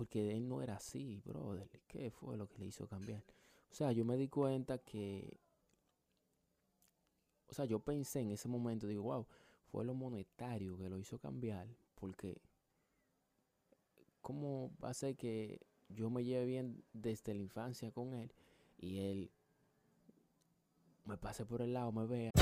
Porque él no era así, brother. ¿Qué fue lo que le hizo cambiar? O sea, yo me di cuenta que. O sea, yo pensé en ese momento, digo, wow, fue lo monetario que lo hizo cambiar. Porque. ¿Cómo va a ser que yo me lleve bien desde la infancia con él y él me pase por el lado, me vea.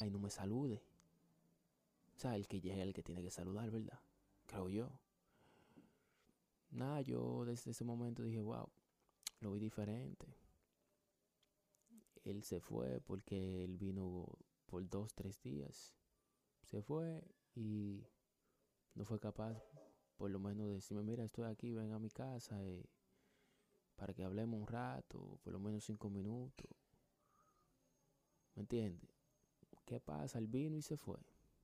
Ay, no me salude. O sea, el que llega el que tiene que saludar, ¿verdad? Creo yo. Nada, yo desde ese momento dije, wow, lo vi diferente. Él se fue porque él vino por dos, tres días. Se fue y no fue capaz, por lo menos, de decirme, mira, estoy aquí, ven a mi casa eh, para que hablemos un rato, por lo menos cinco minutos. ¿Me entiendes? ¿Qué pasa? El vino y se fue.